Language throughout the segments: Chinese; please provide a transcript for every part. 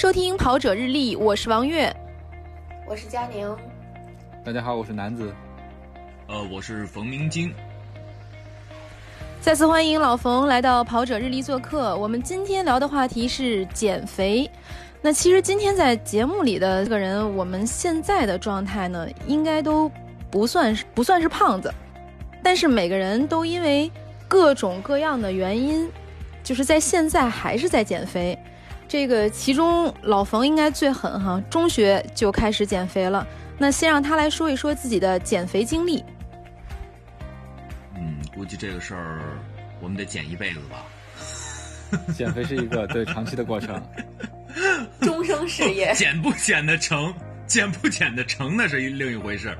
收听《跑者日历》，我是王悦，我是佳宁。大家好，我是南子。呃，我是冯明晶。再次欢迎老冯来到《跑者日历》做客。我们今天聊的话题是减肥。那其实今天在节目里的这个人，我们现在的状态呢，应该都不算是不算是胖子，但是每个人都因为各种各样的原因，就是在现在还是在减肥。这个其中老冯应该最狠哈，中学就开始减肥了。那先让他来说一说自己的减肥经历。嗯，估计这个事儿我们得减一辈子吧。减肥是一个对长期的过程，终生事业。减不减得成，减不减得成那是另一回事儿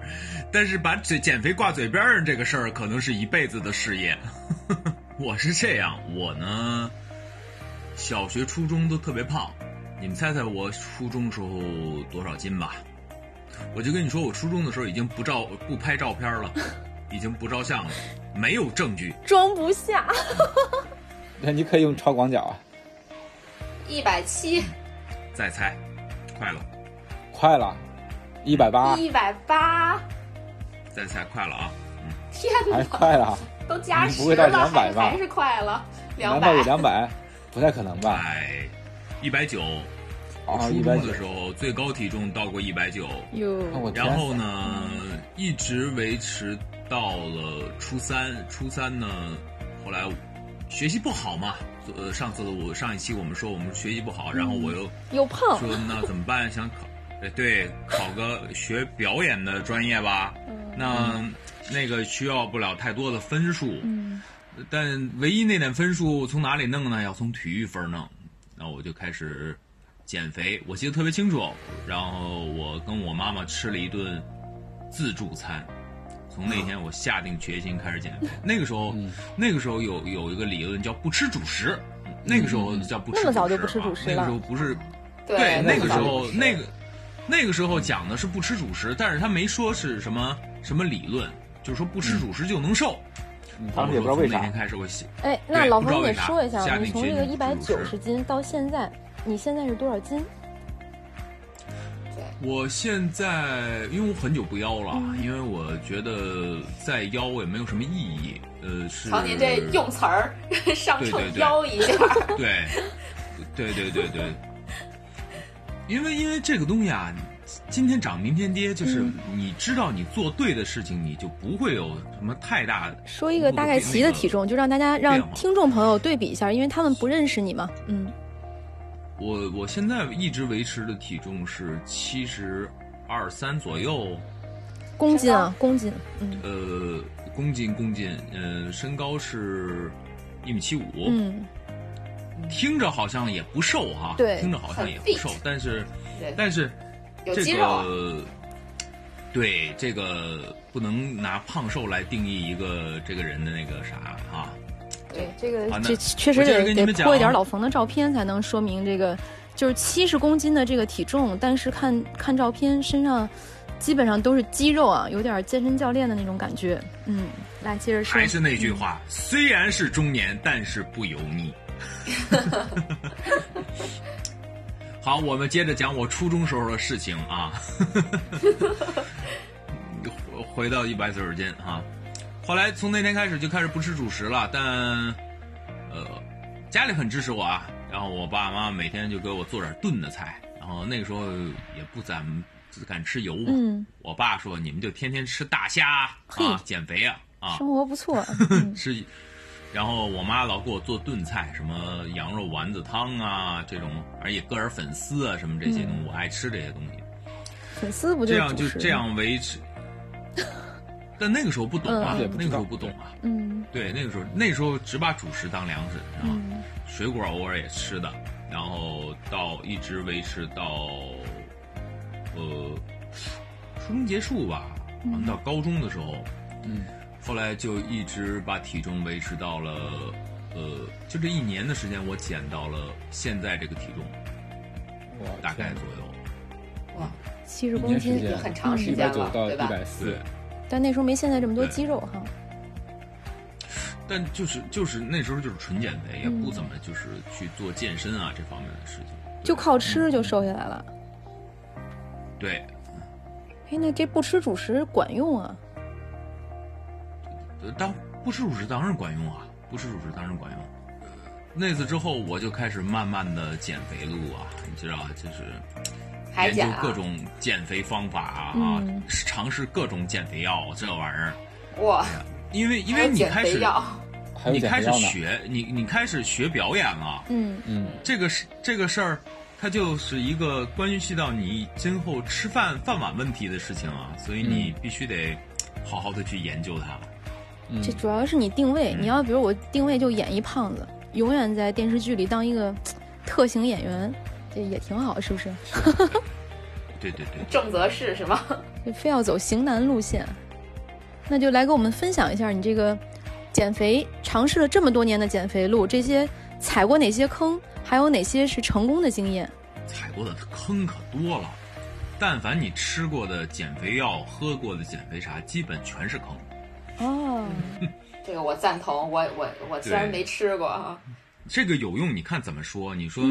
但是把减减肥挂嘴边上这个事儿，可能是一辈子的事业。我是这样，我呢，小学、初中都特别胖。你们猜猜我初中时候多少斤吧？我就跟你说，我初中的时候已经不照不拍照片了，已经不照相了，没有证据，装不下。那你可以用超广角啊。一百七。再猜，快了，快了，一百八。一百八。再猜，快了啊！天哪，还快了，都加十了，不会到两百吧？还是快了，两百有两百，不太可能吧？一百九。初中的时候，最高体重到过一百九，然后呢，一直维持到了初三。初三呢，后来学习不好嘛。呃，上次我上一期我们说我们学习不好，然后我又又胖，说那怎么办？想考，哎，对，考个学表演的专业吧。那那个需要不了太多的分数，但唯一那点分数从哪里弄呢？要从体育分弄。那我就开始。减肥，我记得特别清楚。然后我跟我妈妈吃了一顿自助餐，从那天我下定决心开始减肥。那个时候，那个时候有有一个理论叫不吃主食，那个时候叫不吃。那么早就不吃主食了？那个时候不是，对，那个时候那个那个时候讲的是不吃主食，但是他没说是什么什么理论，就是说不吃主食就能瘦。当时也不知道为啥。那天开始我写，哎，那老冯你说一下，你从这个一百九十斤到现在。你现在是多少斤？我现在因为我很久不腰了，因为我觉得再腰也没有什么意义。呃，是。瞧您这用词儿，上秤腰一下。对，对对对对。因为因为这个东西啊，今天涨明天跌，就是你知道你做对的事情，你就不会有什么太大。说一个大概齐的体重，就让大家让听众朋友对比一下，因为他们不认识你嘛。嗯。我我现在一直维持的体重是七十二三左右，公斤啊，公斤，嗯，呃，公斤公斤，呃，身高是一米七五，嗯，听着好像也不瘦哈，对，听着好像也不瘦，但是，但是，这个，对，这个不能拿胖瘦来定义一个这个人的那个啥啊。对这个，这确实得得泼一点老冯的照片，才能说明这个就是七十公斤的这个体重，但是看看照片身上基本上都是肌肉啊，有点健身教练的那种感觉。嗯，来接着说。还是那句话，虽然是中年，但是不油腻。好，我们接着讲我初中时候的事情啊。回到一百九十斤啊。后来从那天开始就开始不吃主食了，但，呃，家里很支持我啊。然后我爸妈每天就给我做点炖的菜。然后那个时候也不怎么敢吃油嘛。我爸说：“你们就天天吃大虾啊，减肥啊啊，生活不错。吃，然后我妈老给我做炖菜，什么羊肉丸子汤啊这种，而且搁点粉丝啊什么这些东西，我爱吃这些东西。粉丝不就这样就这样维持。但那个时候不懂啊，那个时候不懂啊。嗯，对，那个时候那时候只把主食当粮食，是吧？水果偶尔也吃的，然后到一直维持到，呃，初中结束吧，到高中的时候，嗯，后来就一直把体重维持到了，呃，就这一年的时间，我减到了现在这个体重，大概左右。哇，七十公斤也很长时间了，对吧？对。但那时候没现在这么多肌肉哈。但就是就是那时候就是纯减肥，也不怎么就是去做健身啊这方面的事情。就靠吃就瘦下来了。对。哎，那这不吃主食管用啊？当不吃主食当然管用啊，不吃主食当然管用。那次之后，我就开始慢慢的减肥路啊，你知道，就是研究各种减肥方法啊，尝试各种减肥药，这玩意儿。哇！因为因为你开始，你开始学，你你开始学表演了。嗯嗯，这个是这个事儿，它就是一个关系到你今后吃饭饭碗问题的事情啊，所以你必须得好好的去研究它。这主要是你定位，你要比如我定位就演一胖子。永远在电视剧里当一个特型演员，这也挺好，是不是？对对对，正则是是吗？非要走型男路线，那就来给我们分享一下你这个减肥尝试了这么多年的减肥路，这些踩过哪些坑，还有哪些是成功的经验？踩过的坑可多了，但凡你吃过的减肥药、喝过的减肥茶，基本全是坑。哦。这个我赞同，我我我虽然没吃过哈，这个有用。你看怎么说？你说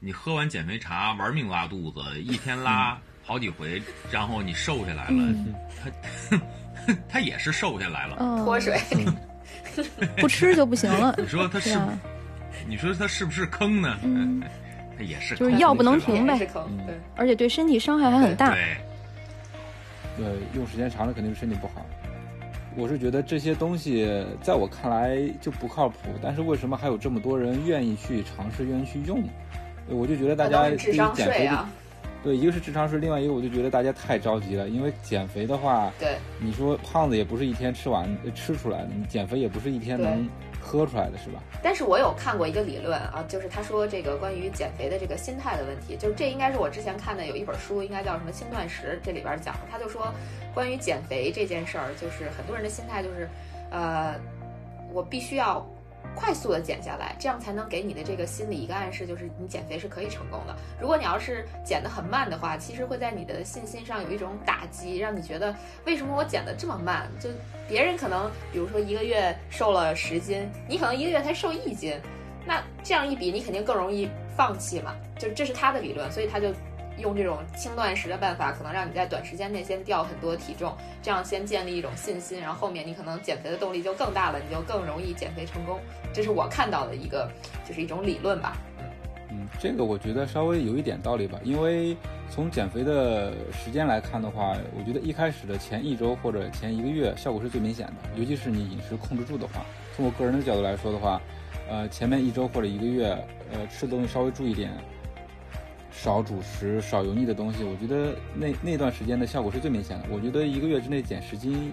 你喝完减肥茶玩命拉肚子，一天拉好几回，然后你瘦下来了，他他也是瘦下来了，脱水，不吃就不行了。你说他是？你说他是不是坑呢？嗯，他也是，就是药不能停呗。是坑，对，而且对身体伤害还很大。对，对，用时间长了肯定是身体不好。我是觉得这些东西在我看来就不靠谱，但是为什么还有这么多人愿意去尝试、愿意去用？我就觉得大家对于减肥的，对，一个是智商税，另外一个我就觉得大家太着急了，因为减肥的话，对，你说胖子也不是一天吃完吃出来的，你减肥也不是一天能。喝出来的是吧？但是我有看过一个理论啊，就是他说这个关于减肥的这个心态的问题，就是这应该是我之前看的有一本书，应该叫什么轻断食，这里边讲的，他就说关于减肥这件事儿，就是很多人的心态就是，呃，我必须要。快速的减下来，这样才能给你的这个心理一个暗示，就是你减肥是可以成功的。如果你要是减得很慢的话，其实会在你的信心上有一种打击，让你觉得为什么我减得这么慢？就别人可能比如说一个月瘦了十斤，你可能一个月才瘦一斤，那这样一比，你肯定更容易放弃嘛。就这是他的理论，所以他就。用这种轻断食的办法，可能让你在短时间内先掉很多体重，这样先建立一种信心，然后后面你可能减肥的动力就更大了，你就更容易减肥成功。这是我看到的一个，就是一种理论吧。嗯，这个我觉得稍微有一点道理吧，因为从减肥的时间来看的话，我觉得一开始的前一周或者前一个月效果是最明显的，尤其是你饮食控制住的话。从我个人的角度来说的话，呃，前面一周或者一个月，呃，吃的东西稍微注意点。少主食、少油腻的东西，我觉得那那段时间的效果是最明显的。我觉得一个月之内减十斤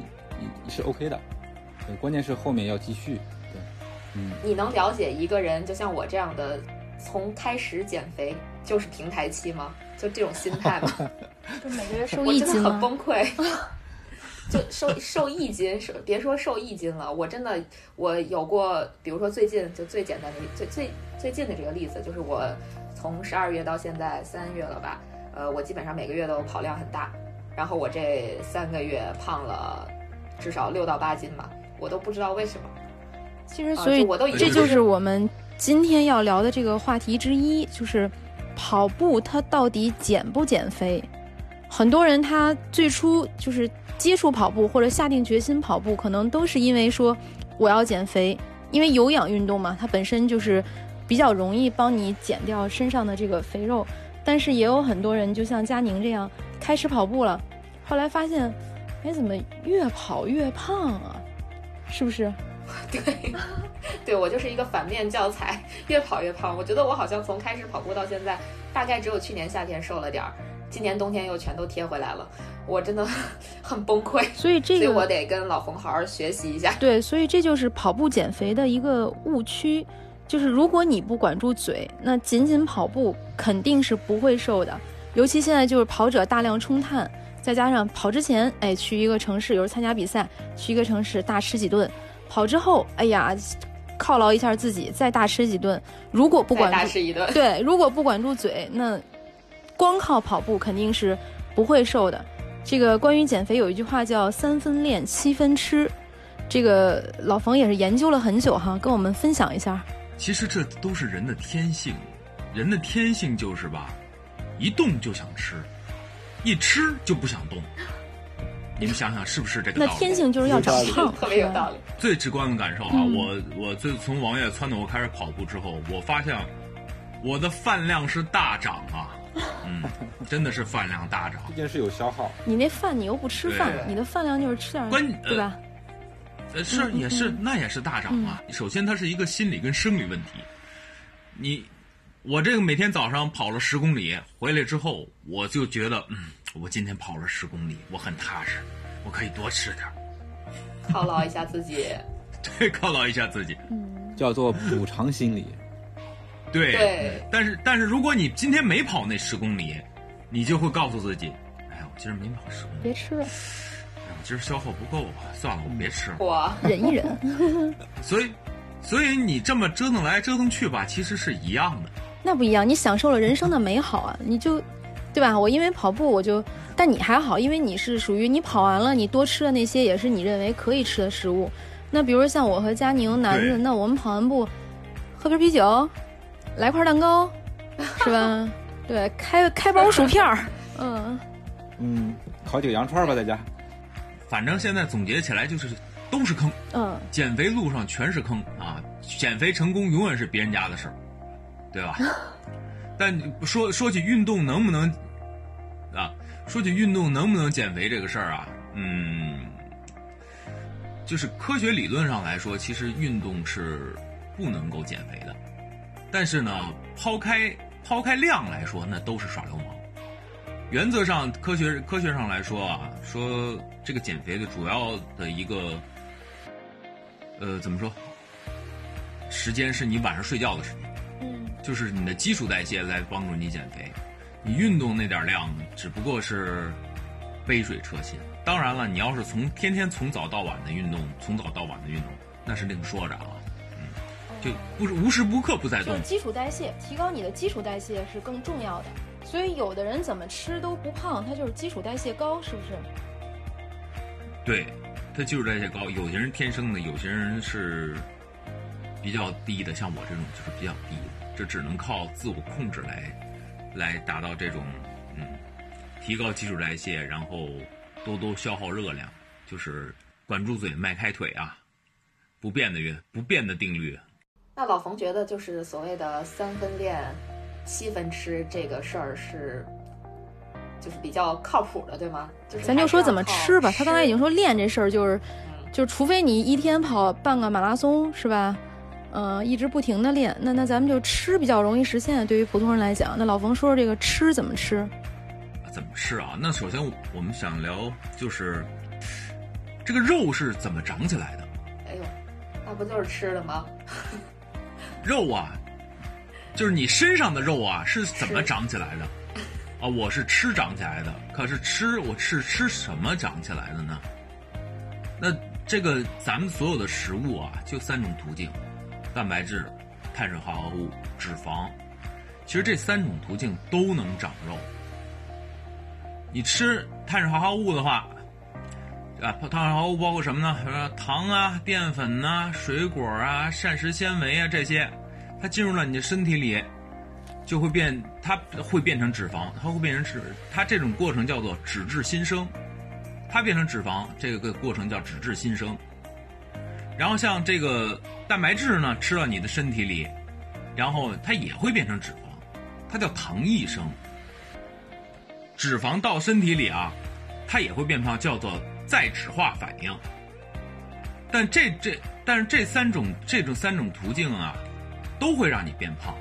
是 OK 的，对，关键是后面要继续。对，嗯。你能了解一个人，就像我这样的，从开始减肥就是平台期吗？就这种心态吗？就每个月瘦一斤我真的很崩溃。就瘦瘦一斤，瘦别说瘦一斤了，我真的我有过，比如说最近就最简单的最最最近的这个例子，就是我。从十二月到现在三月了吧，呃，我基本上每个月都跑量很大，然后我这三个月胖了至少六到八斤吧，我都不知道为什么。其实，所以我都这就是我们今天要聊的这个话题之一，就是跑步它到底减不减肥？很多人他最初就是接触跑步或者下定决心跑步，可能都是因为说我要减肥，因为有氧运动嘛，它本身就是。比较容易帮你减掉身上的这个肥肉，但是也有很多人就像佳宁这样开始跑步了，后来发现，哎，怎么越跑越胖啊？是不是？对，对我就是一个反面教材，越跑越胖。我觉得我好像从开始跑步到现在，大概只有去年夏天瘦了点儿，今年冬天又全都贴回来了，我真的 很崩溃。所以这个，所以我得跟老冯好好学习一下。对，所以这就是跑步减肥的一个误区。就是如果你不管住嘴，那仅仅跑步肯定是不会瘦的。尤其现在就是跑者大量冲碳，再加上跑之前，哎，去一个城市，有时参加比赛，去一个城市大吃几顿；跑之后，哎呀，犒劳一下自己，再大吃几顿。如果不管大吃一顿，对，如果不管住嘴，那光靠跑步肯定是不会瘦的。这个关于减肥有一句话叫“三分练，七分吃”，这个老冯也是研究了很久哈，跟我们分享一下。其实这都是人的天性，人的天性就是吧，一动就想吃，一吃就不想动。你们想想是不是这个道理？那天性就是要长胖，特别有道理。最直观的感受啊，嗯我我最从王爷撺掇我开始跑步之后，我发现我的饭量是大涨啊，嗯，真的是饭量大涨。毕竟是有消耗。你那饭你又不吃饭，你的饭量就是吃点，关对吧？呃，是也是嗯，那也是大涨啊。首先，它是一个心理跟生理问题。你，我这个每天早上跑了十公里回来之后，我就觉得，嗯，我今天跑了十公里，我很踏实，我可以多吃点儿，犒劳一下自己。对，犒劳一下自己。嗯，叫做补偿心理。对，对但是但是如果你今天没跑那十公里，你就会告诉自己，哎呀，我今儿没跑十公里，别吃了，今儿消耗不够啊，算了，我别吃了。我忍一忍。所以，所以你这么折腾来折腾去吧，其实是一样的。那不一样，你享受了人生的美好啊，你就，对吧？我因为跑步，我就，但你还好，因为你是属于你跑完了，你多吃的那些也是你认为可以吃的食物。那比如像我和佳宁男对子，那我们跑完步，喝瓶啤酒，来块蛋糕，是吧？对，开开包薯片儿，嗯，嗯，烤几个羊串吧，在家。反正现在总结起来就是都是坑，嗯，减肥路上全是坑啊！减肥成功永远是别人家的事儿，对吧？但说说起运动能不能啊？说起运动能不能减肥这个事儿啊，嗯，就是科学理论上来说，其实运动是不能够减肥的。但是呢，抛开抛开量来说，那都是耍流氓。原则上，科学科学上来说啊，说这个减肥的主要的一个，呃，怎么说？时间是你晚上睡觉的时间，嗯，就是你的基础代谢来帮助你减肥。你运动那点量，只不过是杯水车薪。当然了，你要是从天天从早到晚的运动，从早到晚的运动，那是另说着啊。嗯，就不是无时不刻不在动就是。基础代谢，提高你的基础代谢是更重要的。所以有的人怎么吃都不胖，他就是基础代谢高，是不是？对，他基础代谢高，有些人天生的，有些人是比较低的，像我这种就是比较低的，这只能靠自我控制来来达到这种嗯提高基础代谢，然后多多消耗热量，就是管住嘴，迈开腿啊，不变的约不变的定律。那老冯觉得，就是所谓的三分练，七分吃这个事儿是，就是比较靠谱的，对吗？就是咱就说怎么吃吧。他刚才已经说，练这事儿就是，嗯就是除非你一天跑半个马拉松，是吧？嗯、一直不停的练，那那咱们就吃比较容易实现。对于普通人来讲，那老冯说说这个吃怎么吃？怎么吃啊？那首先我们想聊就是这个肉是怎么长起来的。哎呦，那不就是吃的吗？肉啊，就是你身上的肉啊，是怎么长起来的？啊，我是吃长起来的。可是吃，我是吃什么长起来的呢？那这个咱们所有的食物啊，就三种途径：蛋白质、碳水化合物、脂肪。其实这三种途径都能长肉。你吃碳水化合物的话，啊，碳水化合物包括什么呢？呃，糖啊、淀粉呐、水果啊、膳食纤维啊这些，它进入了你的身体里，就会变，它会变成脂肪，它会变成脂，它这种过程叫做脂质新生，它变成脂肪，这个过程叫脂质新生。然后像这个蛋白质呢，吃到你的身体里，然后它也会变成脂肪，它叫糖异生。脂肪到身体里啊，它也会变胖，叫做再脂化反应。但这这，但是这三种这种三种途径啊，都会让你变胖。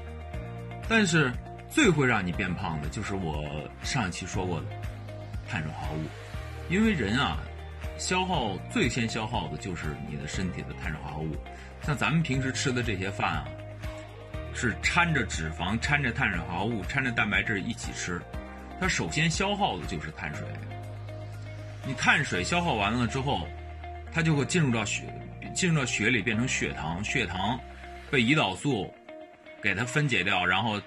但是最会让你变胖的就是我上一期说过的碳水化合物，因为人啊，消耗最先消耗的就是你的身体的碳水化合物。像咱们平时吃的这些饭啊，是掺着脂肪、掺着碳水化合物、掺着蛋白质一起吃。它首先消耗的就是碳水，你碳水消耗完了之后，它就会进入到血，进入到血里变成血糖，血糖被胰岛素给它分解掉，然后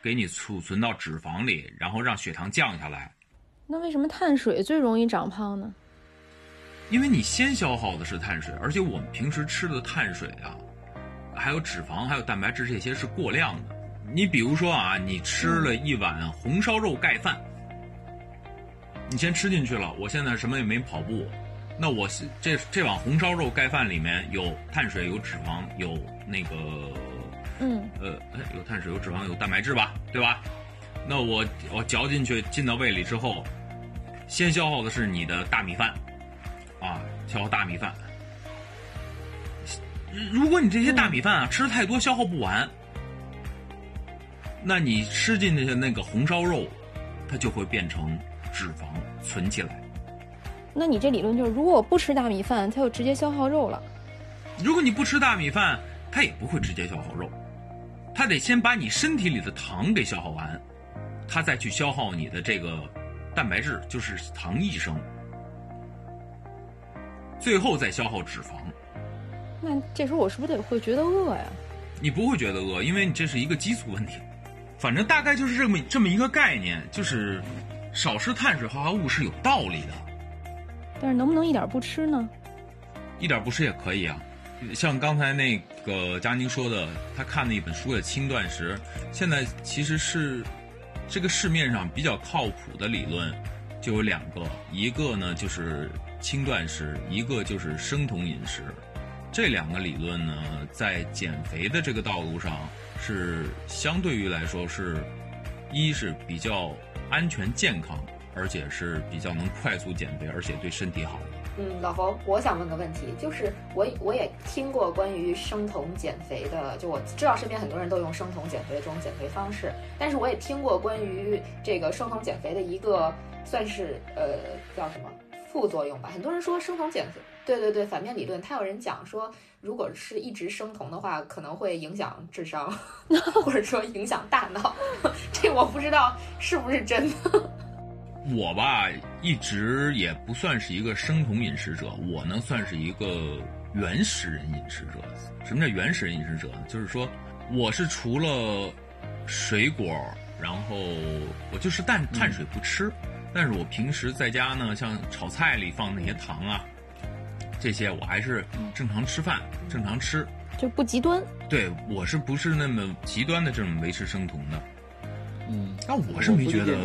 给你储存到脂肪里，然后让血糖降下来。那为什么碳水最容易长胖呢？因为你先消耗的是碳水，而且我们平时吃的碳水啊，还有脂肪、还有蛋白质这些是过量的。你比如说啊，你吃了一碗红烧肉盖饭，你先吃进去了。我现在什么也没跑步，那我这这碗红烧肉盖饭里面有碳水、有脂肪、有那个，嗯，呃，有碳水、有脂肪、有蛋白质吧，对吧？那我我嚼进去进到胃里之后，先消耗的是你的大米饭，啊，消耗大米饭。如果你这些大米饭啊吃的太多，消耗不完，那你吃进去的那个红烧肉，它就会变成脂肪存起来。那你这理论就是，如果我不吃大米饭，它就直接消耗肉了。如果你不吃大米饭，它也不会直接消耗肉，它得先把你身体里的糖给消耗完，它再去消耗你的这个蛋白质，就是糖异生，最后再消耗脂肪。那这时候我是不是得会觉得饿呀？你不会觉得饿，因为你这是一个激素问题。反正大概就是这么这么一个概念，就是少吃碳水化合物是有道理的。但是能不能一点不吃呢？一点不吃也可以啊。像刚才那个佳宁说的，他看的一本书的轻断食，现在其实是这个市面上比较靠谱的理论就有两个，一个呢就是轻断食，一个就是生酮饮食。这两个理论呢，在减肥的这个道路上，是相对于来说是，一是比较安全健康，而且是比较能快速减肥，而且对身体好。嗯，老冯，我想问个问题，就是我我也听过关于生酮减肥的，就我知道身边很多人都用生酮减肥的这种减肥方式，但是我也听过关于这个生酮减肥的一个算是呃叫什么副作用吧，很多人说生酮减肥。对对对，反面理论，他有人讲说，如果是一直生酮的话，可能会影响智商，或者说影响大脑。这我不知道是不是真的。我吧，一直也不算是一个生酮饮食者，我呢算是一个原始人饮食者。什么叫原始人饮食者呢？就是说，我是除了水果，然后我就是碳碳水不吃，但是我平时在家呢，像炒菜里放那些糖啊。这些我还是正常吃饭，正常吃，就不极端。对我是不是那么极端的这种维持生酮的？嗯，那我是没觉得，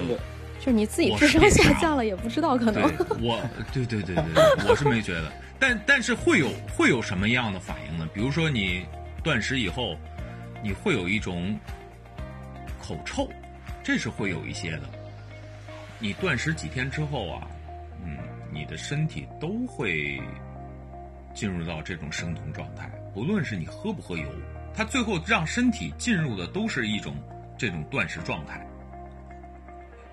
就是你自己智商下降了也不知道可能。我，对对对对，我是没觉得，但但是会有会有什么样的反应呢？比如说你断食以后，你会有一种口臭，这是会有一些的。你断食几天之后啊，嗯，你的身体都会。进入到这种生酮状态，不论是你喝不喝油，它最后让身体进入的都是一种这种断食状态。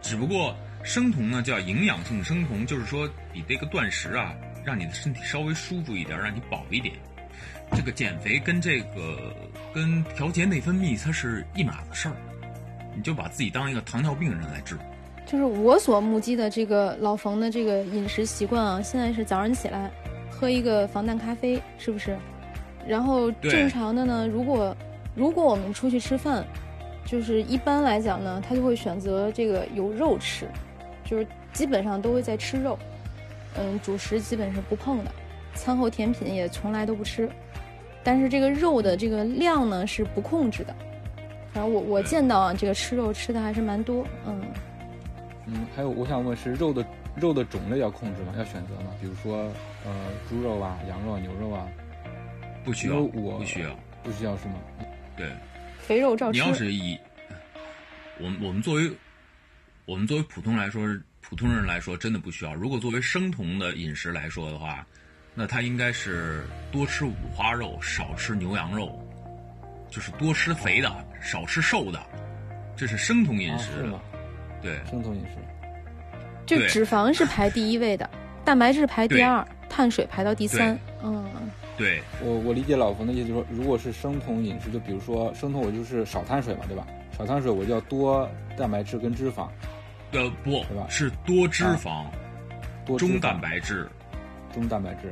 只不过生酮呢叫营养性生酮，就是说比这个断食啊，让你的身体稍微舒服一点，让你饱一点。这个减肥跟这个跟调节内分泌它是一码子事儿，你就把自己当一个糖尿病人来治。就是我所目击的这个老冯的这个饮食习惯啊，现在是早上起来。喝一个防弹咖啡是不是？然后正常的呢？如果如果我们出去吃饭，就是一般来讲呢，他就会选择这个有肉吃，就是基本上都会在吃肉。嗯，主食基本是不碰的，餐后甜品也从来都不吃。但是这个肉的这个量呢是不控制的。反正我我见到啊，这个吃肉吃的还是蛮多。嗯嗯，还有我想问是肉的。肉的种类要控制吗？要选择吗？比如说，呃，猪肉啊，羊肉、牛肉啊，不需要，我不需要，不需要是吗？对，肥肉照吃。你要是以我们我们作为我们作为普通来说，普通人来说，真的不需要。如果作为生酮的饮食来说的话，那他应该是多吃五花肉，少吃牛羊肉，就是多吃肥的，少吃瘦的，这是生酮饮食。对，生酮饮食。就脂肪是排第一位的，蛋白质排第二，碳水排到第三。嗯，对我我理解老冯的意思，就是说，如果是生酮饮食，就比如说生酮，我就是少碳水嘛，对吧？少碳水，我就要多蛋白质跟脂肪。呃，不，对吧？是多脂肪，多中蛋白质，中蛋白质，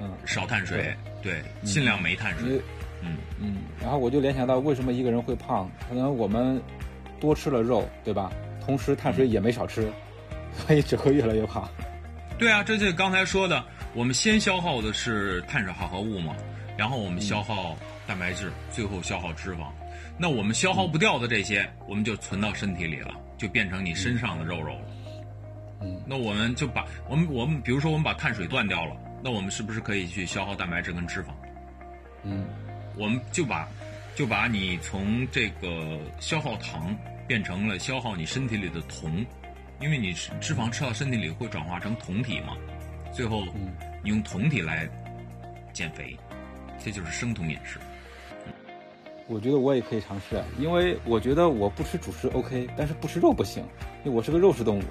嗯，少碳水，对，尽量没碳水。嗯嗯，然后我就联想到，为什么一个人会胖？可能我们多吃了肉，对吧？同时碳水也没少吃。所以 只会越来越胖。对啊，这就刚才说的，我们先消耗的是碳水化合物嘛，然后我们消耗蛋白质，最后消耗脂肪。那我们消耗不掉的这些，我们就存到身体里了，就变成你身上的肉肉了。嗯，那我们就把我们我们比如说我们把碳水断掉了，那我们是不是可以去消耗蛋白质跟脂肪？嗯，我们就把就把你从这个消耗糖变成了消耗你身体里的酮，因为你脂脂肪吃到身体里会转化成酮体嘛，最后嗯你用酮体来减肥，这就是生酮饮食。我觉得我也可以尝试，啊因为我觉得我不吃主食 OK，但是不吃肉不行，因为我是个肉食动物，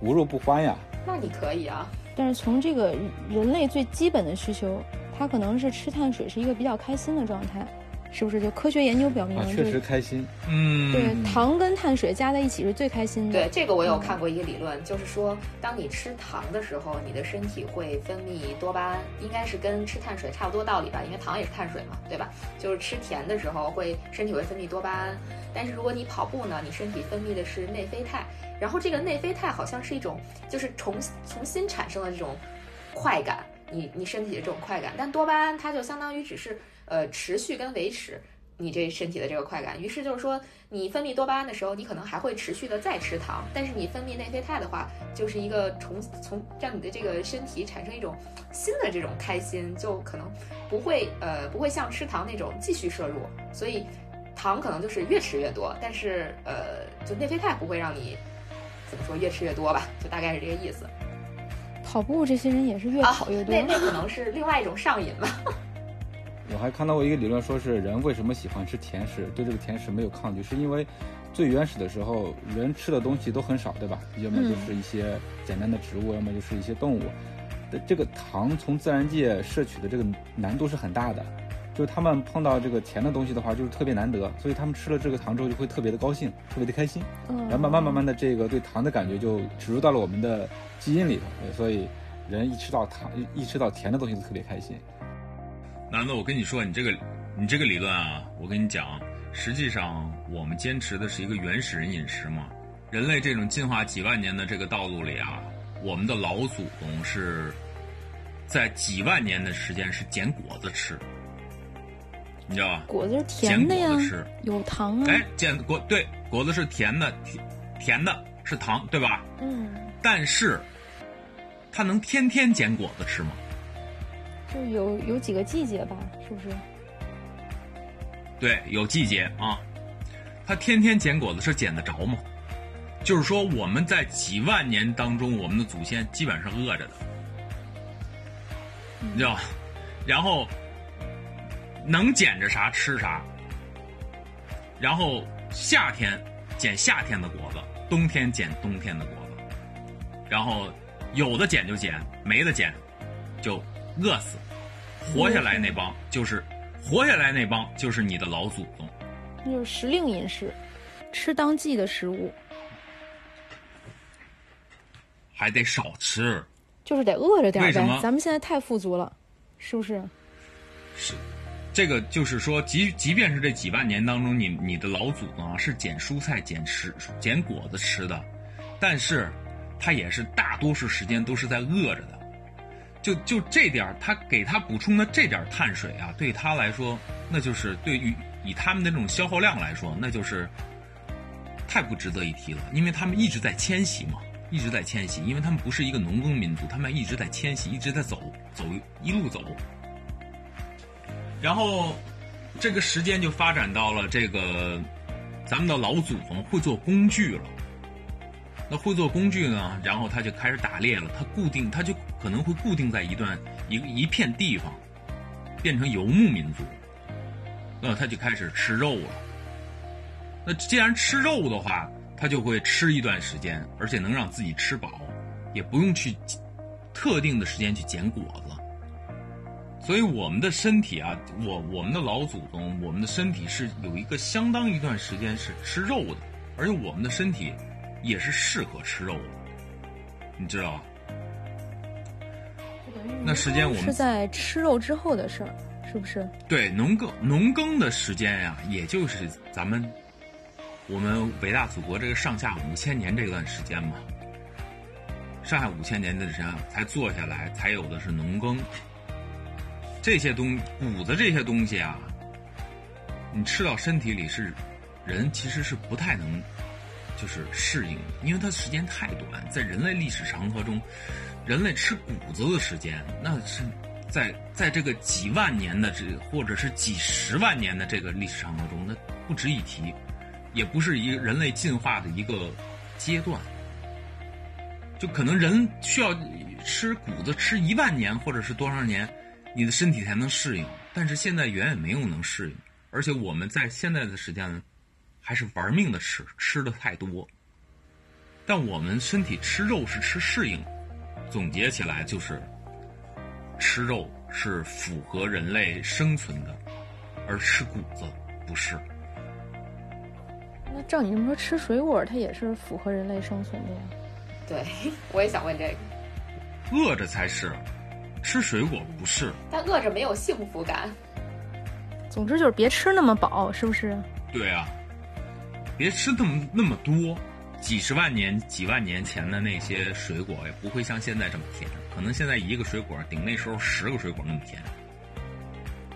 无肉不欢呀。那你可以啊，但是从这个人类最基本的需求，它可能是吃碳水是一个比较开心的状态，是不是？就科学研究表明，啊，确实开心。嗯，对糖跟碳水加在一起是最开心的。对这个我有看过一个理论，就是说，当你吃糖的时候，你的身体会分泌多巴胺，应该是跟吃碳水差不多道理吧？因为糖也是碳水嘛，对吧？就是吃甜的时候会身体会分泌多巴胺，但是如果你跑步呢，你身体分泌的是内啡肽，然后这个内啡肽好像是一种就是重重新产生的这种快感，你你身体的这种快感，但多巴胺它就相当于只是呃持续跟维持。你这身体的这个快感，于是就是说，你分泌多巴胺的时候，你可能还会持续的再吃糖，但是你分泌内啡肽的话，就是一个从从让你的这个身体产生一种新的这种开心，就可能不会呃不会像吃糖那种继续摄入，所以糖可能就是越吃越多，但是呃就内啡肽不会让你怎么说越吃越多吧，就大概是这个意思跑步这些人也是越啊跑越，多。那那可能是另外一种上瘾吧。我还看到过一个理论，说是人为什么喜欢吃甜食，对这个甜食没有抗拒，是因为最原始的时候人吃的东西都很少，对吧？要么就是一些简单的植物，要么就是一些动物。的这个糖从自然界摄取的这个难度是很大的，就是他们碰到这个甜的东西的话，就是特别难得，所以他们吃了这个糖之后就会特别的高兴，特别的开心。嗯，然后慢慢慢慢的，这个对糖的感觉就植入到了我们的基因里头，所以人一吃到糖，一一吃到甜的东西就特别开心。南子，我跟你说，你这个你这个理论啊，我跟你讲，实际上我们坚持的是一个原始人饮食嘛。人类这种进化几万年的这个道路里啊，我们的老祖宗是在几万年的时间是捡果子吃，你知道吧？果子是甜的呀捡果子吃，有糖啊。哎，捡果对果子是甜的，甜甜的是糖，对吧？嗯，但是他能天天捡果子吃吗？就有有几个季节吧，是不是？对，有季节啊。他天天捡果子是捡得着吗？就是说，我们在几万年当中，我们的祖先基本上是饿着的，你知道吧？然后能捡着啥吃啥，然后夏天捡夏天的果子，冬天捡冬天的果子，然后有的捡就捡，没的捡就饿死。活下来那帮就是活下来那帮就是你的老祖宗。那就是时令饮食，吃当季的食物，还得少吃。就是得饿着点儿为什么。呗咱们现在太富足了，是不是？是，这个就是说，即即便是这几万年当中，你你的老祖宗啊是捡蔬菜、捡吃、捡果子吃的，但是他也是大多数时间都是在饿着的。就就这点，他给他补充的这点碳水啊，对他来说，那就是对于以他们的这种消耗量来说，那就是太不值得一提了，因为他们一直在迁徙嘛，一直在迁徙，因为他们不是一个农耕民族，他们一直在迁徙，一直在走，走一路走。然后，这个时间就发展到了这个，咱们的老祖宗会做工具了。那会做工具呢，然后他就开始打猎了。他固定，他就可能会固定在一段一一片地方，变成游牧民族。那他就开始吃肉了。那既然吃肉的话，他就会吃一段时间，而且能让自己吃饱，也不用去特定的时间去捡果子。所以我们的身体啊，我我们的老祖宗，我们的身体是有一个相当一段时间是吃肉的，而且我们的身体也是适合吃肉的，你知道吧？那时间我们是在吃肉之后的事儿，是不是？对，农耕农耕的时间呀、也就是咱们我们伟大祖国这个上下五千年这段时间嘛，上下五千年的时间才做下来，才有的是农耕。这些东谷子这些东西啊，你吃到身体里是人其实是不太能就是适应的，因为它时间太短，在人类历史长河中，人类吃谷子的时间那是在在这个几万年的这或者是几十万年的这个历史长河中，那不值一提，也不是一个人类进化的一个阶段。就可能人需要吃谷子吃一万年或者是多少年，你的身体才能适应。但是现在远远没有能适应，而且我们在现在的时间，还是玩命的吃，吃的太多。但我们身体吃肉是吃适应，总结起来就是，吃肉是符合人类生存的，而吃谷子不是。那照你这么说，吃水果它也是符合人类生存的呀？对，我也想问这个，饿着才是，吃水果不是。但饿着没有幸福感。总之就是别吃那么饱，是不是？对啊，别吃那么那么多。几十万年、几万年前的那些水果也不会像现在这么甜，可能现在一个水果顶那时候十个水果那么甜。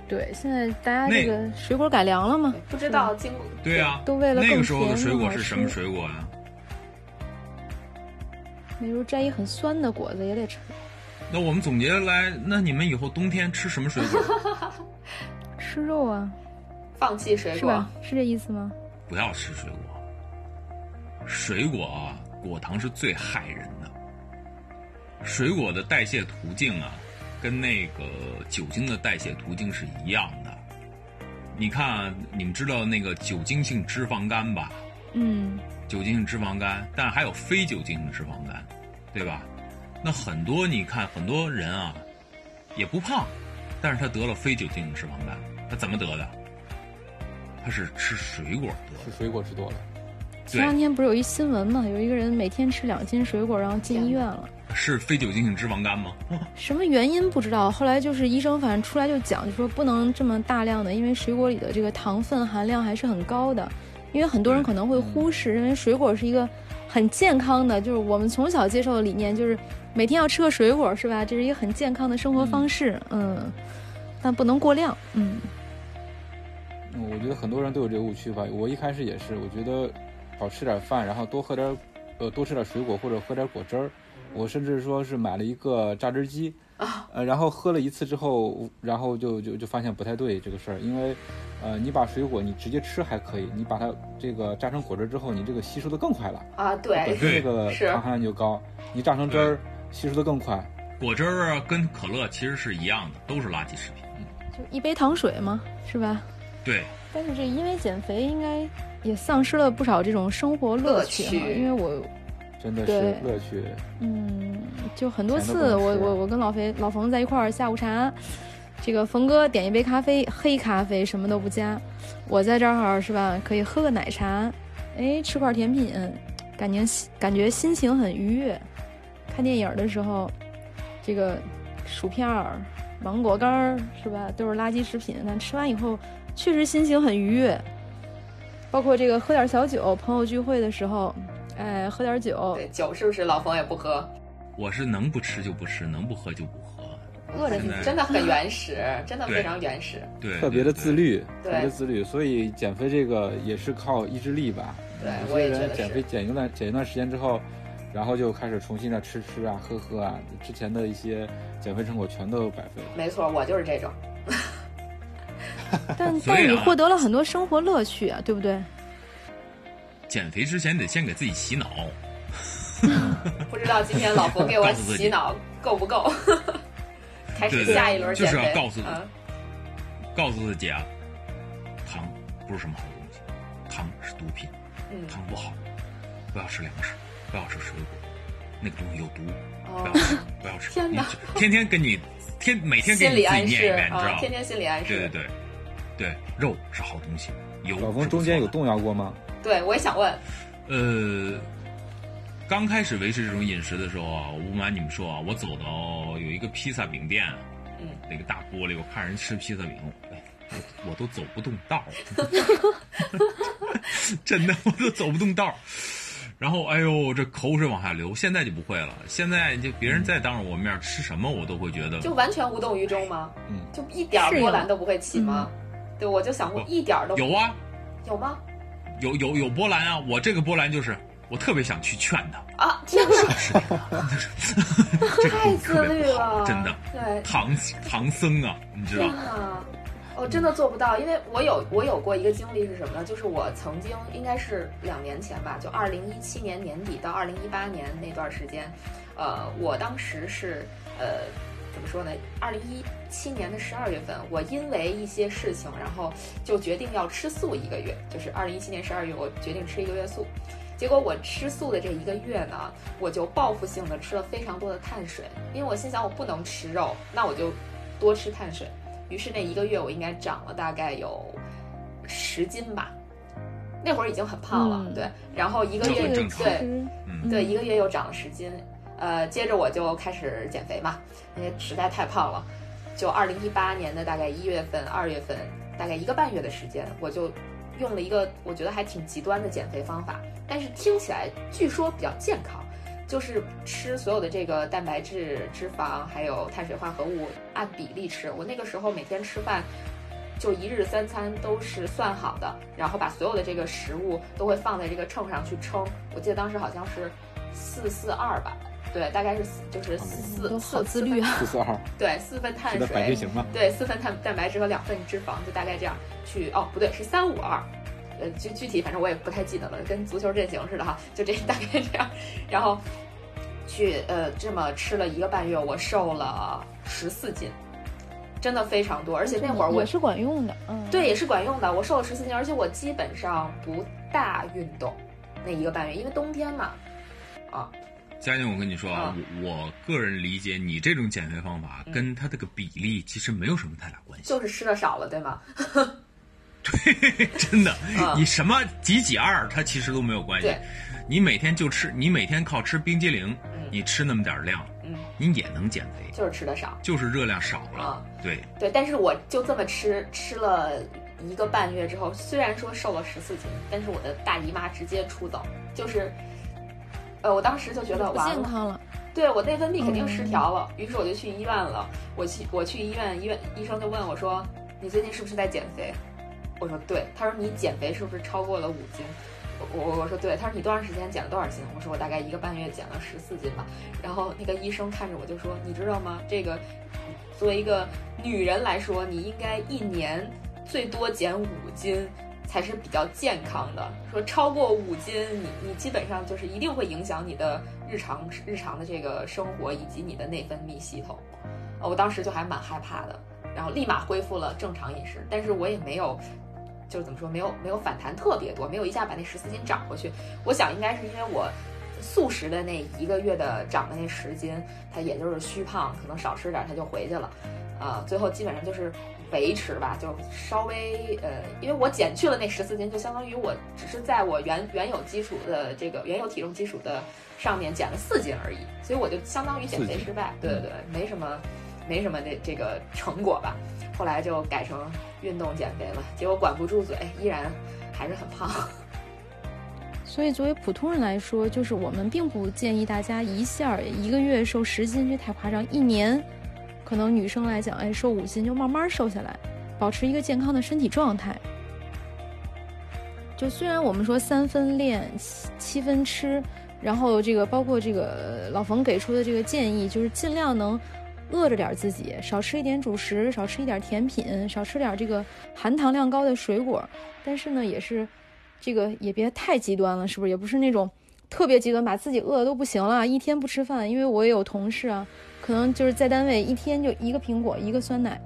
对，现在大家那这个水果改良了吗，不知道经过对啊，都为了那个时候的水果是什么水果啊？比如摘一很酸的果子也得吃，那我们总结来，那你们以后冬天吃什么水果？吃肉啊，放弃水果是吧？？是这意思吗？不要吃水果。水果啊，果糖是最害人的。水果的代谢途径啊，跟那个酒精的代谢途径是一样的。你看啊，你们知道那个酒精性脂肪肝吧？嗯，酒精性脂肪肝，但还有非酒精性脂肪肝，对吧？那很多你看很多人啊，也不胖，但是他得了非酒精性脂肪肝，他怎么得的？他是吃水果得的。吃水果吃多了，前两天不是有一新闻嘛，有一个人每天吃两斤水果，然后进医院了。是非酒精性脂肪肝吗？什么原因不知道，后来就是医生反正出来就讲，就说不能这么大量的，因为水果里的这个糖分含量还是很高的。因为很多人可能会忽视，认为水果是一个很健康的，就是我们从小接受的理念，就是每天要吃个水果，是吧？这是一个很健康的生活方式，嗯，但不能过量，嗯嗯我觉得很多人都有这个误区吧。我一开始也是，我觉得少吃点饭，然后多喝点，呃，多吃点水果或者喝点果汁儿。我甚至说是买了一个榨汁机，呃，然后喝了一次之后，然后就就就发现不太对这个事儿，因为，呃，你把水果你直接吃还可以，你把它这个榨成果汁之后，你这个吸收的更快了，啊，本对，身这个是糖含量就高，你榨成汁儿吸收的更快。果汁儿啊，跟可乐其实是一样的，都是垃圾食品。就一杯糖水嘛，是吧？对，但是这因为减肥，应该也丧失了不少这种生活乐趣哈。乐趣因为我，真的是乐趣。嗯，就很多次，我我我跟老肥老冯在一块儿下午茶，这个冯哥点一杯咖啡，黑咖啡什么都不加，我在这儿是吧，可以喝个奶茶，哎，吃块甜品，感觉感觉心情很愉悦。看电影的时候，这个薯片儿、芒果干儿是吧，都是垃圾食品，但吃完以后确实心情很愉悦。包括这个喝点小酒，朋友聚会的时候，哎，喝点酒，对酒是不是老冯也不喝？我是能不吃就不吃，能不喝就不喝。饿着你真的很原始，真的非常原始。对，特别的自律。对特别自律，所以减肥这个也是靠意志力吧。对有些我也觉得减肥减一段减一段时间之后，然后就开始重新的吃吃啊、喝喝啊，之前的一些减肥成果全都白费了。没错，我就是这种。但但你获得了很多生活乐趣啊，对不对？减肥之前得先给自己洗脑。不知道今天老婆给我洗脑够不够？开始下一轮减就是。要告诉嗯告诉自己啊，糖不是什么好东西，糖是毒品，嗯，糖不好，不要吃粮食，不要吃水果，那个东西有毒，不要哦，吃，不要吃。天哪天天跟你天每天给心你自己理暗示念一遍，你知道？天天心理暗示。对对对，对，肉是好东西，油老冯是不错的中间有动摇过吗？对，我也想问，呃，刚开始维持这种饮食的时候啊，我不瞒你们说啊，我走到有一个披萨饼店，嗯，那个大玻璃，我看人吃披萨饼，哎，我我都走不动道儿，真的我都走不动道儿。然后，哎呦，这口水往下流。现在就不会了，现在就别人再当着我面吃什么，我都会觉得就完全无动于衷吗？嗯，就一点波澜都不会起吗？对，我就想过一点儿都有啊，有吗？有有有波澜啊！我这个波澜就是我特别想去劝他啊！天哪，是 太自律了，真的。对，唐唐僧啊，你知道？天哪，我真的做不到，因为我有我有过一个经历是什么呢？就是我曾经应该是两年前吧，就二零一七年年底到二零一八年那段时间，呃，我当时是呃。怎么说呢？二零一七年的十二月份，我因为一些事情，然后就决定要吃素一个月。就是二零一七年十二月，我决定吃一个月素。结果我吃素的这一个月呢，我就报复性的吃了非常多的碳水，因为我心想我不能吃肉，那我就多吃碳水。于是那一个月我应该长了大概有十斤吧，那会儿已经很胖了，对。然后一个月对，对，一个月又长了十斤。呃，接着我就开始减肥嘛，因为实在太胖了。就二零一八年的大概一月份、二月份，大概一个半月的时间，我就用了一个我觉得还挺极端的减肥方法，但是听起来据说比较健康，就是吃所有的这个蛋白质、脂肪还有碳水化合物按比例吃。我那个时候每天吃饭就一日三餐都是算好的，然后把所有的这个食物都会放在这个秤上去称。我记得当时好像是四四二吧。对，大概是就是四四自律啊，四四二，对，四份碳水，白型吗？对，四份碳蛋白质和两份脂肪，就大概这样去。哦，不对，是三五二，呃，具具体反正我也不太记得了，跟足球阵型似的哈，就这大概这样。然后去呃这么吃了一个半月，我瘦了十四斤，真的非常多，而且那会儿我也是管用的，嗯，对，也是管用的，我瘦了十四斤，而且我基本上不大运动那一个半月，因为冬天嘛，啊。佳宁，我跟你说啊，我我个人理解，你这种减肥方法跟它这个比例其实没有什么太大关系，就是吃的少了，对吗？对，真的，你什么几几二，它其实都没有关系。你每天就吃，你每天靠吃冰激凌，你吃那么点量，嗯，你也能减肥，就是吃的少，就是热量少了。对对，但是我就这么吃，吃了一个半月之后，虽然说瘦了十四斤，但是我的大姨妈直接出走，就是。呃，我当时就觉得不健康了，对我内分泌肯定失调了，于是我就去医院了。我去我去医院，医院医生就问我说：“你最近是不是在减肥？”我说：“对。”他说：“你减肥是不是超过了五斤？”我我我说：“对。”他说：“你多长时间减了多少斤？”我说：“我大概一个半月减了十四斤吧。”然后那个医生看着我就说：“你知道吗？这个作为一个女人来说，你应该一年最多减五斤。”才是比较健康的。说超过五斤，你你基本上就是一定会影响你的日常日常的这个生活以及你的内分泌系统。我当时就还蛮害怕的，然后立马恢复了正常饮食。但是我也没有，就是怎么说，没有没有反弹特别多，没有一下把那十四斤涨回去。我想应该是因为我素食的那一个月的长的那十斤，它也就是虚胖，可能少吃点它就回去了。啊，最后基本上就是。维持吧，就稍微呃，因为我减去了那十四斤，就相当于我只是在我原原有基础的这个原有体重基础的上面减了四斤而已，所以我就相当于减肥失败。对对对，没什么，没什么这这个成果吧。后来就改成运动减肥了，结果管不住嘴，依然还是很胖。所以作为普通人来说，就是我们并不建议大家一下一个月瘦十斤，这太夸张，一年。可能女生来讲，哎，瘦五斤就慢慢瘦下来，保持一个健康的身体状态。就虽然我们说三分练，七分吃，然后这个包括这个老冯给出的这个建议，就是尽量能饿着点自己，少吃一点主食，少吃一点甜品，少吃点这个含糖量高的水果。但是呢，也是这个也别太极端了，是不是？也不是那种特别极端，把自己饿的都不行了，一天不吃饭。因为我也有同事啊。可能就是在单位一天就一个苹果一个酸奶，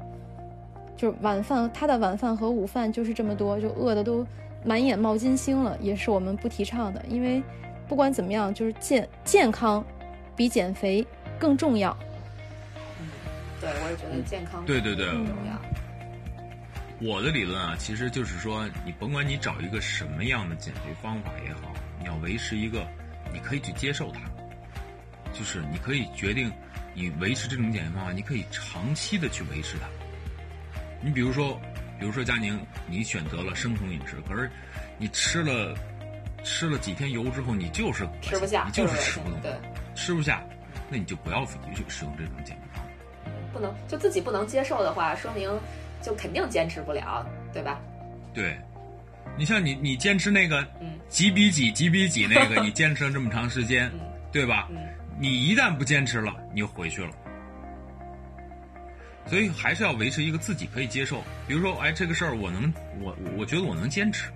就是晚饭他的晚饭和午饭就是这么多，就饿的都满眼冒金星了，也是我们不提倡的。因为不管怎么样，就是健健康比减肥更重要。嗯，对，我也觉得健康对对对重要。我的理论啊，其实就是说，你甭管你找一个什么样的减肥方法也好，你要维持一个，你可以去接受它，就是你可以决定。你维持这种减肥方法，你可以长期的去维持它。你比如说，比如说佳宁，你选择了生酮饮食，可是你吃了吃了几天油之后，你就是吃不下，你就是吃不动，对，吃不下，那你就不要去使用这种减肥方法。不能就自己不能接受的话，说明就肯定坚持不了，对吧？对，你像你你坚持那个嗯几比几几比几那个，你坚持了这么长时间，嗯对吧？嗯你一旦不坚持了，你就回去了。所以还是要维持一个自己可以接受，比如说，哎，这个事儿我能，我我觉得我能坚持。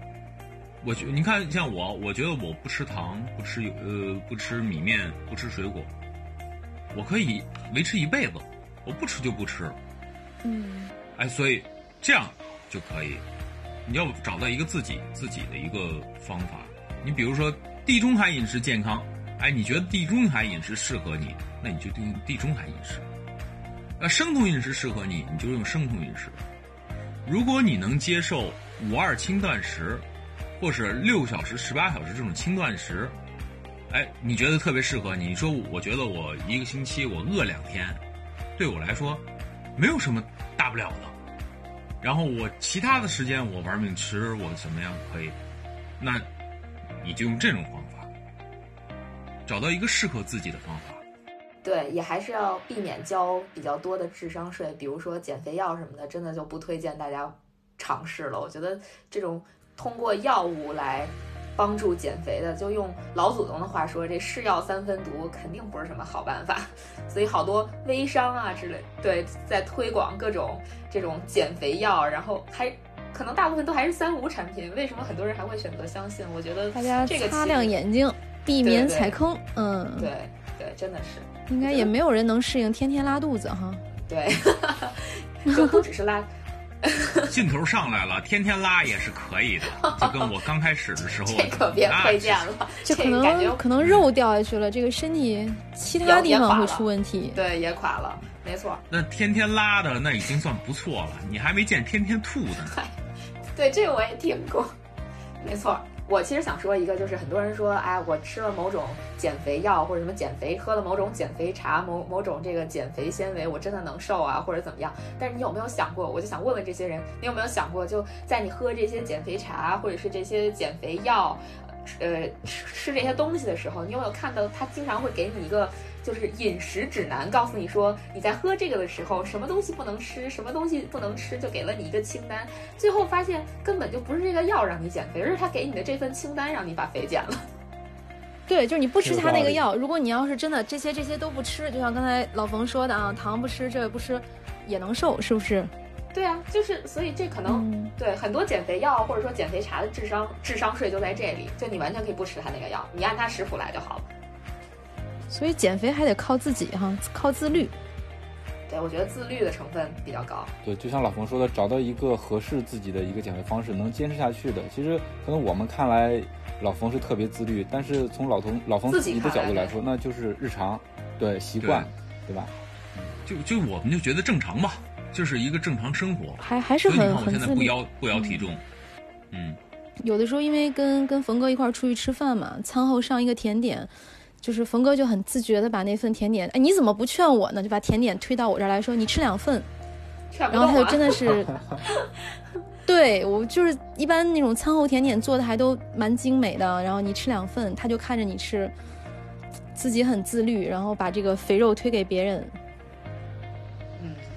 我觉你看，像我，我觉得我不吃糖，不吃油，呃，不吃米面，不吃水果，我可以维持一辈子，我不吃就不吃。嗯哎，所以这样就可以。你要找到一个自己自己的一个方法。你比如说地中海饮食健康，哎，你觉得地中海饮食适合你，那你就用地中海饮食。那生酮饮食适合你，你就用生酮饮食。如果你能接受五二轻断食，或是六小时、十八小时这种轻断食，哎，你觉得特别适合你。你说，我觉得我一个星期我饿两天，对我来说没有什么大不了的。然后我其他的时间我玩命吃，我怎么样可以？那你就用这种方法，找到一个适合自己的方法。对，也还是要避免交比较多的智商税，比如说减肥药什么的，真的就不推荐大家尝试了。我觉得这种通过药物来帮助减肥的，就用老祖宗的话说，这是药三分毒，肯定不是什么好办法。所以好多微商啊之类，对，在推广各种这种减肥药，然后还可能大部分都还是三无产品。为什么很多人还会选择相信？我觉得大家这个擦亮眼睛，避免踩坑。嗯，对对，真的是。应该也没有人能适应天天拉肚子哈。对，就不只是拉，劲头上来了，天天拉也是可以的，就跟我刚开始的时候，这可别推荐了，就可能可能肉掉下去了，这个身体其他地方会出问题。对，也垮了，没错。那天天拉的那已经算不错了，你还没见天天吐的呢。对，这个我也听过，没错。我其实想说一个，就是很多人说，哎，我吃了某种减肥药或者什么减肥，喝了某种减肥茶，某某种这个减肥纤维，我真的能瘦啊，或者怎么样？但是你有没有想过？我就想问问这些人，你有没有想过，就在你喝这些减肥茶或者是这些减肥药，呃，吃吃这些东西的时候，你有没有看到他经常会给你一个就是饮食指南，告诉你说你在喝这个的时候，什么东西不能吃，什么东西不能吃，就给了你一个清单。最后发现根本就不是这个药让你减肥，而是他给你的这份清单让你把肥减了。对，就是你不吃他那个药，如果你要是真的这些这些都不吃，就像刚才老冯说的啊，糖不吃，这个不吃，也能瘦，是不是？对啊，就是所以这可能、嗯对很多减肥药或者说减肥茶的智商智商税就在这里，就你完全可以不吃他那个药，你按他食谱来就好了。所以减肥还得靠自己哈，靠自律。对，我觉得自律的成分比较高。对，就像老冯说的，找到一个合适自己的一个减肥方式，能坚持下去的。其实可能我们看来，老冯是特别自律，但是从老冯老冯自自己的角度来说，那就是日常，对习惯，对吧？就就我们就觉得正常吧，就是一个正常生活。还还是所以你看我很很自律。现在不摇不摇体重，嗯，有的时候因为跟跟冯哥一块儿出去吃饭嘛，餐后上一个甜点，就是冯哥就很自觉的把那份甜点，哎，你怎么不劝我呢？就把甜点推到我这儿来说，你吃两份，然后他就真的是，对我就是一般那种餐后甜点做的还都蛮精美的，然后你吃两份，他就看着你吃，自己很自律，然后把这个肥肉推给别人。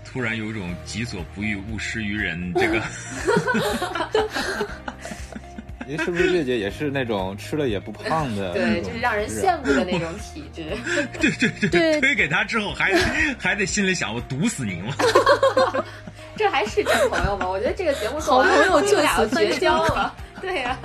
嗯，突然有一种己所不欲，勿施于人 这个。您是不是月姐也是那种吃了也不胖的对，就是让人人羡慕的那种体质。对对对对推给他之后还 还得心里想，我毒死您了。这还是真朋友吗？我觉得这个节目做好完朋友就我们俩此绝交了。对呀、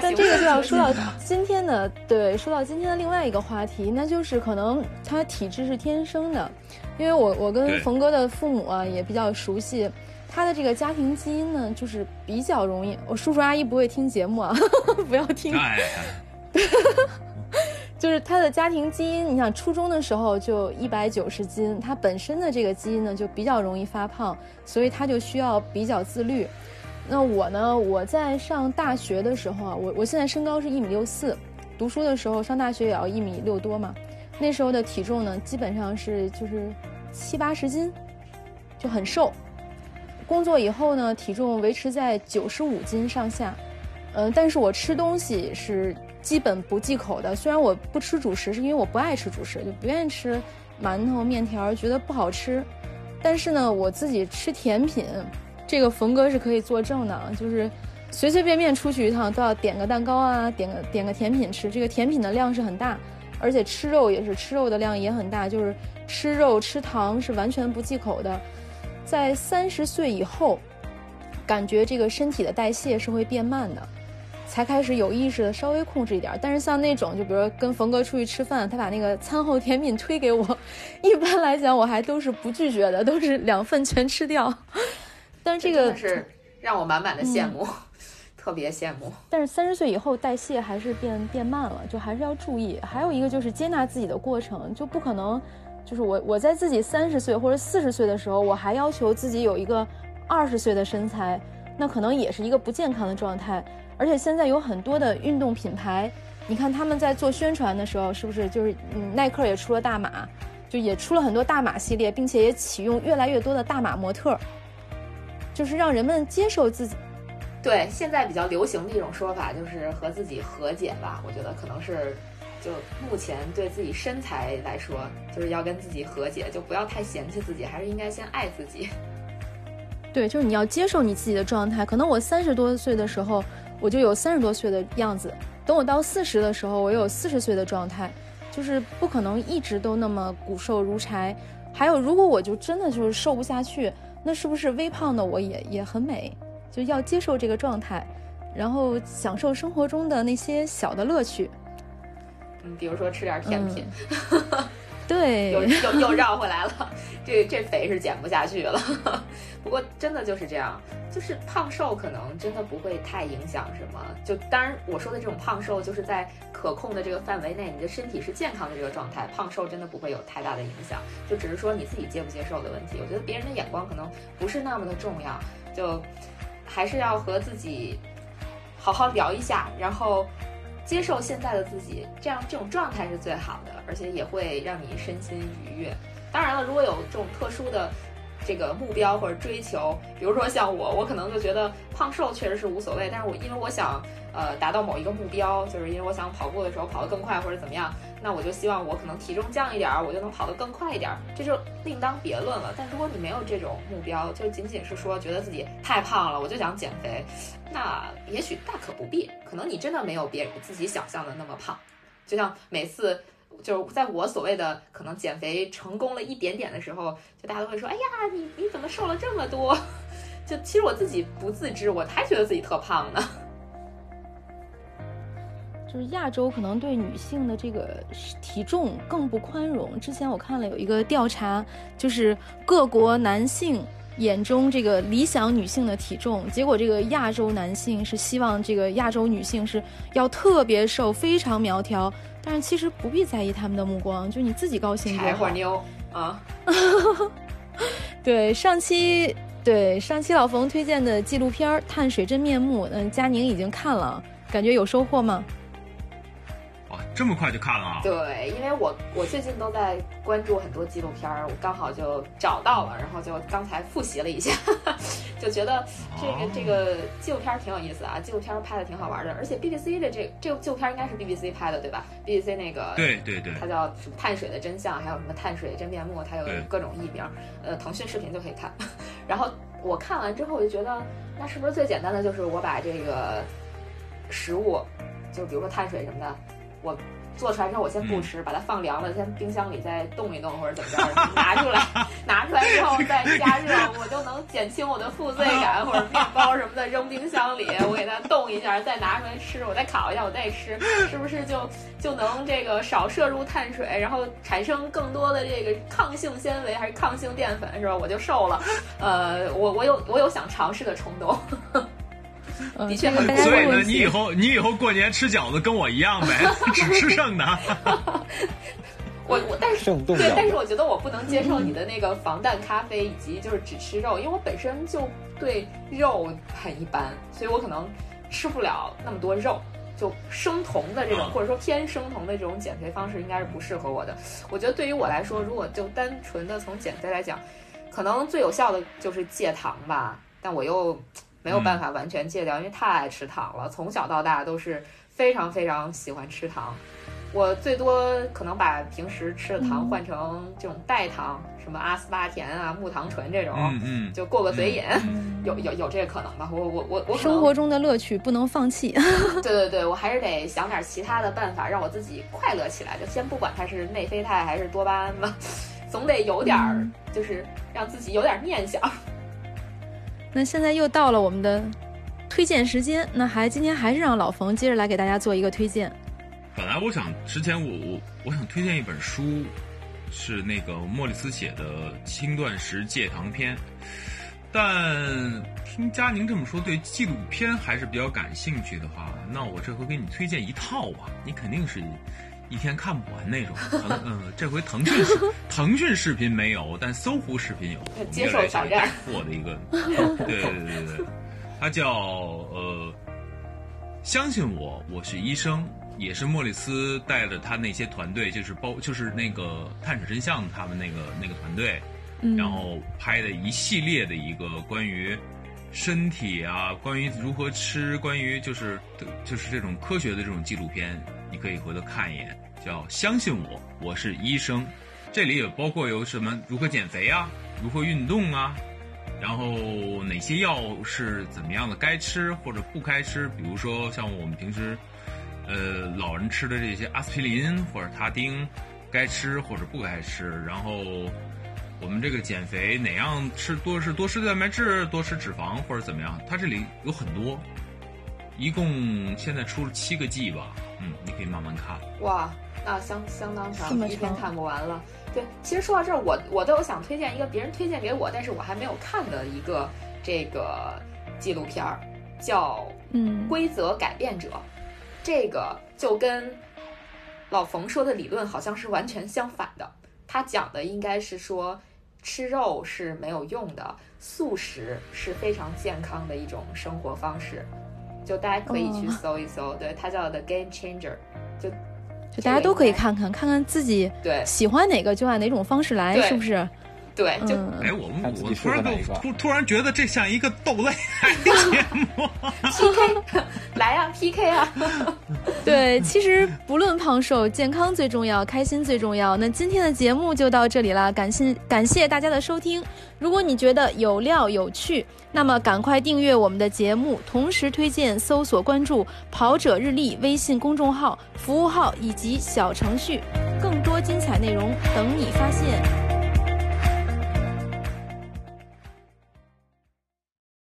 大型但这个就要说到今天的，对，说到今天的另外一个话题，那就是可能他体质是天生的，因为我我跟冯哥的父母啊也比较熟悉，他的这个家庭基因呢，就是比较容易。我叔叔阿姨不会听节目啊，不要听。哎，就是他的家庭基因，你想初中的时候就一百九十斤，他本身的这个基因呢就比较容易发胖，所以他就需要比较自律。那我呢，我在上大学的时候啊，我我现在身高是一米六四，读书的时候上大学也要一米六多嘛，那时候的体重呢基本上是就是七八十斤，就很瘦。工作以后呢，体重维持在九十五斤上下，嗯、但是我吃东西是基本不忌口的。虽然我不吃主食，是因为我不爱吃主食，就不愿意吃馒头、面条，觉得不好吃。但是呢，我自己吃甜品，这个冯哥是可以作证的，就是随随便便出去一趟都要点个蛋糕啊，点个点个甜品吃。这个甜品的量是很大，而且吃肉也是吃肉的量也很大，就是吃肉吃糖是完全不忌口的。在三十岁以后，感觉这个身体的代谢是会变慢的。才开始有意识的稍微控制一点，但是像那种，就比如跟冯哥出去吃饭，他把那个餐后甜品推给我，一般来讲我还都是不拒绝的，都是两份全吃掉。但是这个是让我满满的羡慕，特别羡慕。但是三十岁以后代谢还是变变慢了，就还是要注意。还有一个就是接纳自己的过程，就不可能，就是我我在自己三十岁或者四十岁的时候，我还要求自己有一个二十岁的身材，那可能也是一个不健康的状态。而且现在有很多的运动品牌，你看他们在做宣传的时候，是不是就是嗯，耐克也出了大码，就也出了很多大码系列，并且也启用越来越多的大码模特，就是让人们接受自己。对，现在比较流行的一种说法就是和自己和解吧。我觉得可能是，就目前对自己身材来说，就是要跟自己和解，就不要太嫌弃自己，还是应该先爱自己。对，就是你要接受你自己的状态。可能我三十多岁的时候。我就有三十多岁的样子，等我到四十的时候，我有四十岁的状态，就是不可能一直都那么骨瘦如柴。还有，如果我就真的就是瘦不下去，那是不是微胖的我也也很美？就要接受这个状态，然后享受生活中的那些小的乐趣。嗯，比如说吃点甜品。对，又又又绕回来了，这这肥是减不下去了。不过真的就是这样，就是胖瘦可能真的不会太影响什么。就当然我说的这种胖瘦，就是在可控的这个范围内，你的身体是健康的这个状态，胖瘦真的不会有太大的影响。就只是说你自己接不接受的问题。我觉得别人的眼光可能不是那么的重要，就还是要和自己好好聊一下，然后。接受现在的自己，这样这种状态是最好的，而且也会让你身心愉悦。当然了，如果有这种特殊的这个目标或者追求，比如说像我，我可能就觉得胖瘦确实是无所谓，但是我因为我想。呃，达到某一个目标，就是因为我想跑步的时候跑得更快或者怎么样，那我就希望我可能体重降一点儿，我就能跑得更快一点儿，这就另当别论了。但如果你没有这种目标，就仅仅是说觉得自己太胖了，我就想减肥，那也许大可不必。可能你真的没有别自己想象的那么胖。就像每次就是在我所谓的可能减肥成功了一点点的时候，就大家都会说：“哎呀，你你怎么瘦了这么多？” 就其实我自己不自知，我还觉得自己特胖呢。就是亚洲可能对女性的这个体重更不宽容。之前我看了有一个调查，就是各国男性眼中这个理想女性的体重，结果这个亚洲男性是希望这个亚洲女性是要特别瘦、非常苗条。但是其实不必在意他们的目光，就你自己高兴就好。柴火妞啊，对上期对上期老冯推荐的纪录片《碳水真面目》，嗯，佳宁已经看了，感觉有收获吗？这么快就看了啊？对，因为我我最近都在关注很多纪录片儿，我刚好就找到了，然后就刚才复习了一下，就觉得这个这个纪录片儿挺有意思啊，纪录片儿拍的挺好玩的，而且 BBC 的这这个纪录片儿应该是 BBC 拍的对吧？BBC 那个对对对，它叫什么碳水的真相，还有什么碳水真面目，它有各种译名，呃，腾讯视频就可以看。然后我看完之后，我就觉得那是不是最简单的就是我把这个食物，就比如说碳水什么的。我做出来之后，我先不吃，把它放凉了，先冰箱里再冻一冻或者怎么着，拿出来，拿出来之后再加热，我就能减轻我的负罪感。或者面包什么的扔冰箱里，我给它冻一下，再拿出来吃，我再烤一下，我再吃，是不是就就能这个少摄入碳水，然后产生更多的这个抗性纤维还是抗性淀粉，是吧？我就瘦了。呃，我我有我有想尝试的冲动。的确，所以呢，你以后你以后过年吃饺子跟我一样呗，只吃剩的。我我但是对，但是我觉得我不能接受你的那个防弹咖啡以及就是只吃肉，因为我本身就对肉很一般，所以我可能吃不了那么多肉。就生酮的这种或者说偏生酮的这种减肥方式应该是不适合我的。我觉得对于我来说，如果就单纯的从减肥来讲，可能最有效的就是戒糖吧。但我又。没有办法完全戒掉，因为太爱吃糖了。从小到大都是非常非常喜欢吃糖，我最多可能把平时吃的糖换成这种代糖，什么阿斯巴甜啊、木糖醇这种，嗯嗯，就过个嘴瘾，有有有这个可能吧？我我我我生活中的乐趣不能放弃。对对对，我还是得想点其他的办法让我自己快乐起来。就先不管它是内啡肽还是多巴胺吧，总得有点儿，就是让自己有点念想。那现在又到了我们的推荐时间，那还今天还是让老冯接着来给大家做一个推荐。本来我想之前我我我想推荐一本书，是那个莫里斯写的《轻断食戒糖篇》，但听佳宁这么说，对纪录片还是比较感兴趣的话，那我这回给你推荐一套吧，你肯定是一天看不完那种。腾嗯，这回腾讯视腾讯视频没有，但搜狐视频有，接受挑战货的一个，对对对对对，它叫呃，相信我，我是医生。也是莫里斯带着他那些团队，就是包就是那个探索真相他们那个那个团队，然后拍的一系列的一个关于身体啊，关于如何吃，关于就是就是这种科学的这种纪录片，你可以回头看一眼，叫相信我，我是医生。这里也包括有什么如何减肥啊，如何运动啊，然后哪些药是怎么样的该吃或者不该吃，比如说像我们平时。呃，老人吃的这些阿司匹林或者他汀，该吃或者不该吃。然后我们这个减肥哪样吃多是多吃蛋白质，多吃脂肪或者怎么样？它这里有很多，一共现在出了七个季吧。嗯，你可以慢慢看。哇，那相相当长，一天看不完了。对，其实说到这儿，我我都有想推荐一个别人推荐给我，但是我还没有看的一个这个纪录片儿，叫《嗯规则改变者》。这个就跟老冯说的理论好像是完全相反的。他讲的应该是说，吃肉是没有用的，素食是非常健康的一种生活方式。就大家可以去搜一搜，对，它叫 The Game Changer，就就大家都可以看看，看看自己对。喜欢哪个就按哪种方式来，是不是？对，就哎，我们我突然突突然觉得这像一个豆类 节目，PK 来呀，PK 啊！对，其实不论胖瘦，健康最重要，开心最重要。那今天的节目就到这里了，感谢感谢大家的收听。如果你觉得有料有趣，那么赶快订阅我们的节目，同时推荐、搜索、关注“跑者日历”微信公众号、服务号以及小程序，更多精彩内容等你发现。